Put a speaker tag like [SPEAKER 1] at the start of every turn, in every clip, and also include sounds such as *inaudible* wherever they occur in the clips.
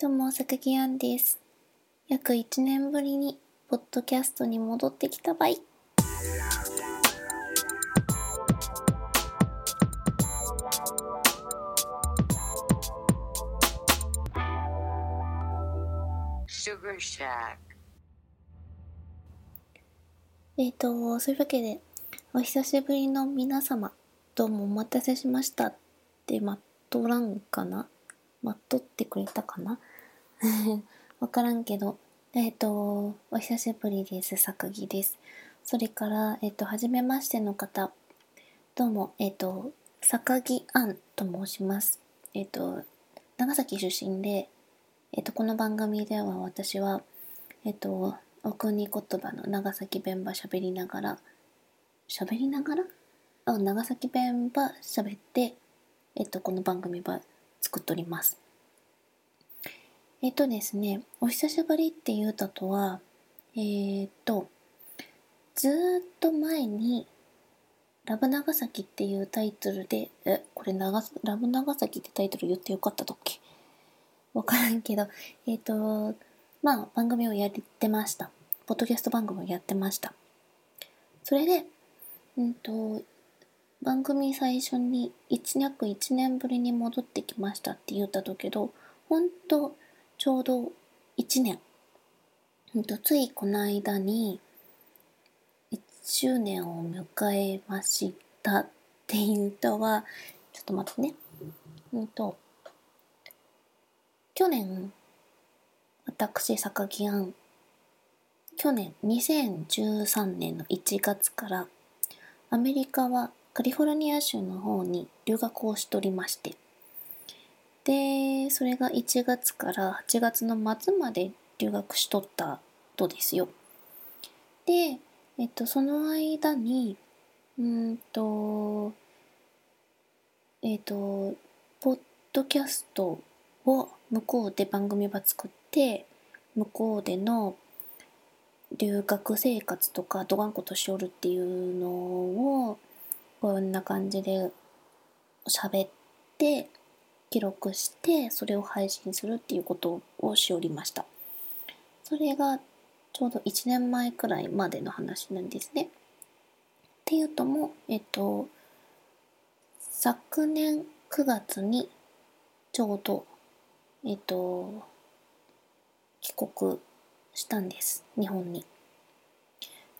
[SPEAKER 1] どうも、坂木杏です。約1年ぶりに、ポッドキャストに戻ってきたばい。
[SPEAKER 2] Sugar Shack.
[SPEAKER 1] えーと、そういうわけで、お久しぶりの皆様、どうもお待たせしましたって、待っとらんかな？待っとってくれたかな？*laughs* わからんけど、えっ、と、お久しぶりです。坂木です。それから、えっ、と、はじめましての方、どうも、えっ、と、坂木杏と申します。えっ、と、長崎出身で、えっ、と、この番組では私は、えっ、と、お国言葉の長崎弁ば喋りながら、喋りながら？あ、長崎弁ば喋って、えっ、と、この番組ば作っております。えっ、とですね、お久しぶりって言うたとは、えっ、と、ずっと前に、ラブ長崎っていうタイトルで、え、これ長ラブ長崎ってタイトル言ってよかったとっけ？わからんけど、えっ、と、まあ、番組をやってました。ポッドキャスト番組をやってました。それで、うんと、番組最初に一約1年ぶりに戻ってきましたって言ったとけど、ほんと、ちょうど1年。と、ついこの間に、1周年を迎えましたっていうとは、ちょっと待ってね。と、去年、私、坂木杏、去年、2013年の1月から、アメリカはカリフォルニア州の方に留学をしておりまして、で、それが1月から8月の末まで留学しとったとですよ。で、えっと、その間に、うんと、えっと、ポッドキャストを向こうで番組ば作って、向こうでの留学生活とかどがんことしおるっていうのをこんな感じで喋って記録してそれを配信するっていうことをしおりました。それがちょうど1年前くらいまでの話なんですね。っていうともえっと昨年9月にちょうどえっと帰国したんです。日本に。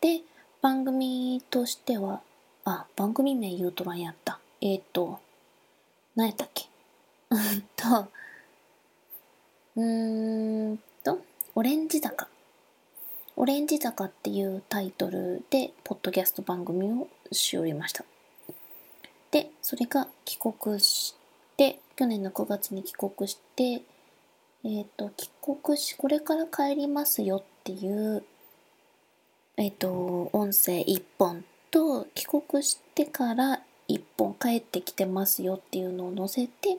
[SPEAKER 1] で番組としてはあ番組名言うとらんやった。えっ、と何やったっけ？うんと *laughs* うーんとオレンジ坂。オレンジ坂っていうタイトルでポッドキャスト番組をしおりました。でそれが帰国して去年の9月に帰国してえっ、と、帰国し、これから帰りますよっていう、えっ、と、音声1本と、帰国してから1本帰ってきてますよっていうのを載せて、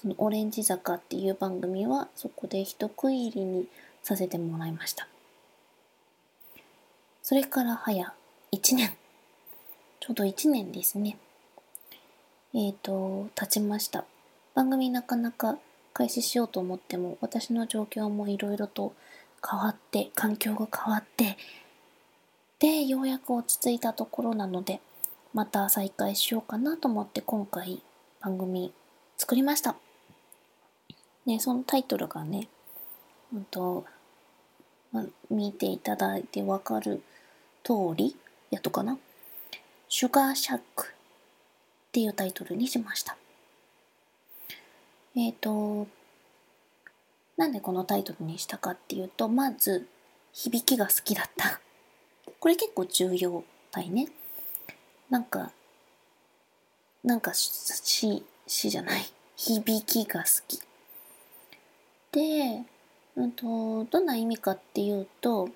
[SPEAKER 1] そのオレンジ坂っていう番組はそこで一区切りにさせてもらいました。それから早1年。ちょうど1年ですね。えっ、と、経ちました。番組なかなか開始しようと思っても私の状況もいろいろと変わって環境が変わってでようやく落ち着いたところなのでまた再開しようかなと思って今回番組作りましたねそのタイトルがねうんと、ま、見ていただいてわかる通りやっとかなシュガーシャックっていうタイトルにしましたえっ、と、なんでこのタイトルにしたかっていうと、まず、響きが好きだった。これ結構重要体ね。なんか、なんかし、しじゃない。響きが好き。で、うんと、どんな意味かっていうと、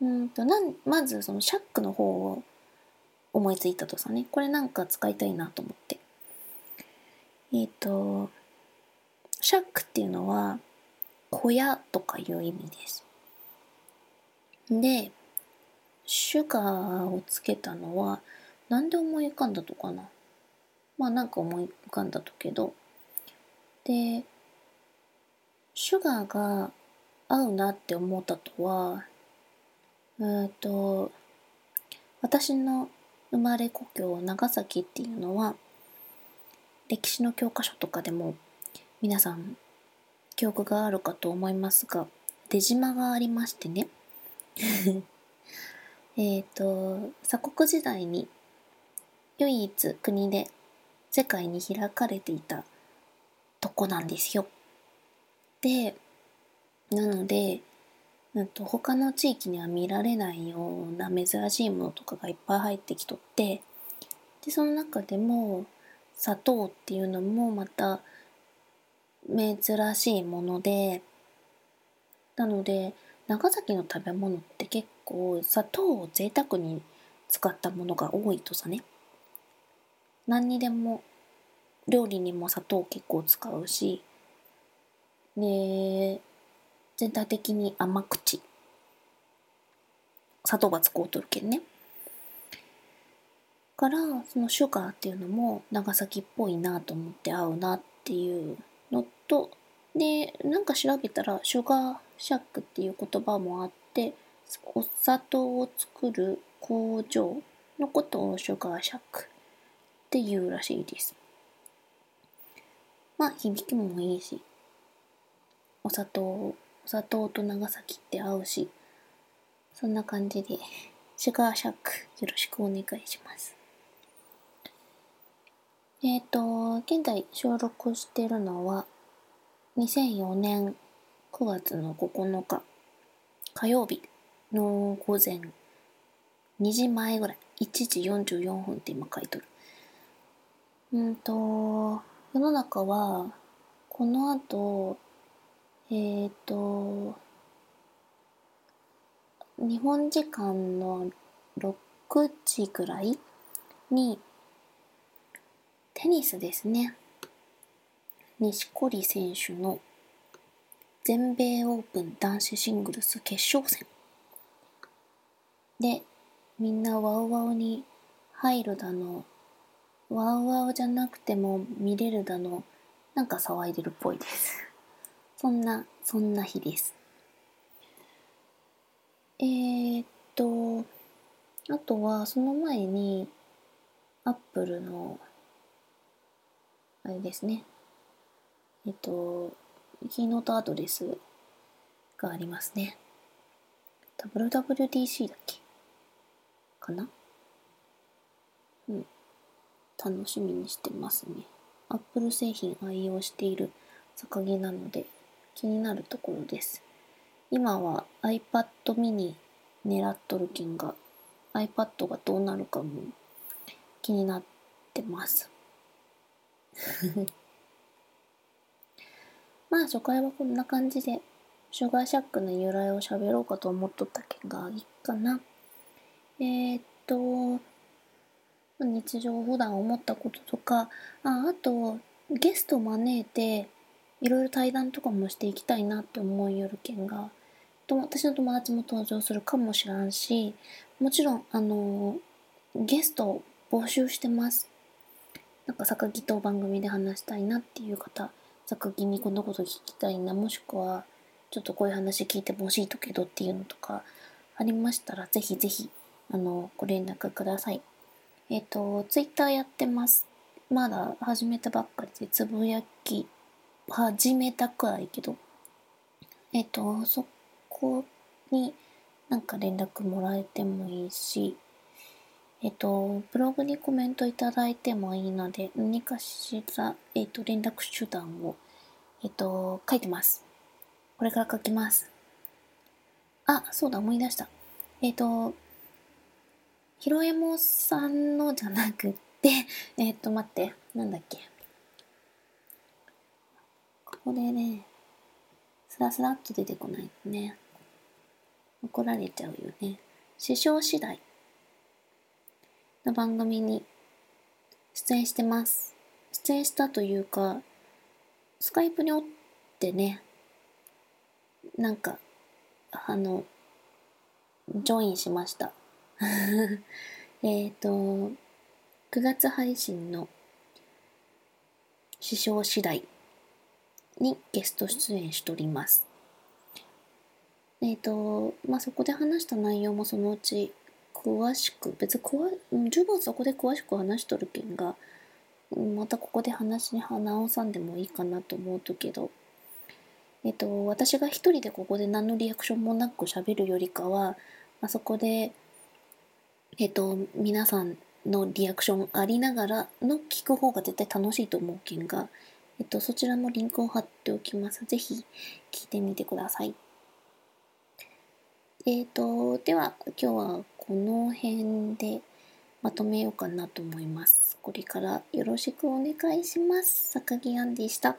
[SPEAKER 1] うんと、なん、まずそのシャックの方を思いついたとさね。これなんか使いたいなと思って。えっ、と、シャックっていうのは小屋とかいう意味です。で、シュガーをつけたのはなんで思い浮かんだとかなまあなんか思い浮かんだとけど、で、シュガーが合うなって思ったとは、えっ、と、私の生まれ故郷長崎っていうのは、歴史の教科書とかでも皆さん記憶があるかと思いますが、出島がありましてね。*laughs* えっと、鎖国時代に唯一国で世界に開かれていたとこなんですよ。で、なので、なんと他の地域には見られないような珍しいものとかがいっぱい入ってきとってでその中でも砂糖っていうのもまた珍しいものでなので長崎の食べ物って結構砂糖を贅沢に使ったものが多いとさね。何にでも料理にも砂糖結構使うしで全体的に甘口。砂糖が使うとるけんね。からそのシュガーっていうのも長崎っぽいなと思って合うなっていうのとでなんか調べたらシュガーシャックっていう言葉もあってお砂糖を作る工場のことをシュガーシャックっていうらしいです。まあ響きもいいし。お砂糖お砂糖と長崎って合うし、そんな感じで、シュガーシャックよろしくお願いします。えっ、ー、と、現在収録してるのは、2004年9月の9日、火曜日の午前2時前ぐらい、1時44分って今書いとる。うんと、世の中は、この後、えっ、ー、と、日本時間の6時ぐらいに、テニスですね。錦織選手の全米オープン男子シングルス決勝戦でみんなワウワウに入るだのワウワウじゃなくても見れるだのなんか騒いでるっぽいですそんな、そんな日です。えー、っと、あとはその前に、アップルの、あれですね。えっと、キーノートアドレスがありますね。WWDC だっけ？かな？うん。楽しみにしてますね。アップル製品愛用している坂木なので、気になるところです。今は iPad mini 狙っとる件が iPad がどうなるかも気になってます。*laughs* まあ初回はこんな感じでシュガーシャックの由来を喋ろうかと思っとったけがいいかな。えー、っと、日常普段思ったこととか、ああとゲスト招いていろいろ対談とかもしていきたいなって思いよるけんが、私の友達も登場するかもしらんし、もちろん、あの、ゲストを募集してます。なんか、榊と番組で話したいなっていう方、榊にこんなこと聞きたいな、もしくは、ちょっとこういう話聞いてほしいとけどっていうのとかありましたら、ぜひぜひ、あの、ご連絡ください。えっ、ー、と、ツイッターやってます。まだ始めたばっかりで、つぶやき始めたくらいけど、えっと、そこになんか連絡もらえてもいいし、えっと、ブログにコメントいただいてもいいので、何かしら、えっと、連絡手段を、えっと、書いてます。これから書きます。あ、そうだ、思い出した。えっと、ひろえもさんのじゃなくて、えっと、待って、なんだっけ。これね、スラスラっと出てこないとね、怒られちゃうよね。師匠次第の番組に出演してます。出演したというか、スカイプにおってね、なんか、あの、ジョインしました。*laughs* えっと、9月配信の師匠次第にゲスト出演しております。えっ、と、まあ、そこで話した内容もそのうち詳しく、別に十分そこで詳しく話しとるけんが、またここで話に直さんでもいいかなと思うとけど、えっ、と、私が一人でここで何のリアクションもなく喋るよりかは、あそこで、えっ、と、皆さんのリアクションありながらの聞く方が絶対楽しいと思うけんが、えっと、そちらのリンクを貼っておきます。ぜひ聞いてみてください。えっ、と、では今日はこの辺でまとめようかなと思います。これからよろしくお願いします。坂木杏でした。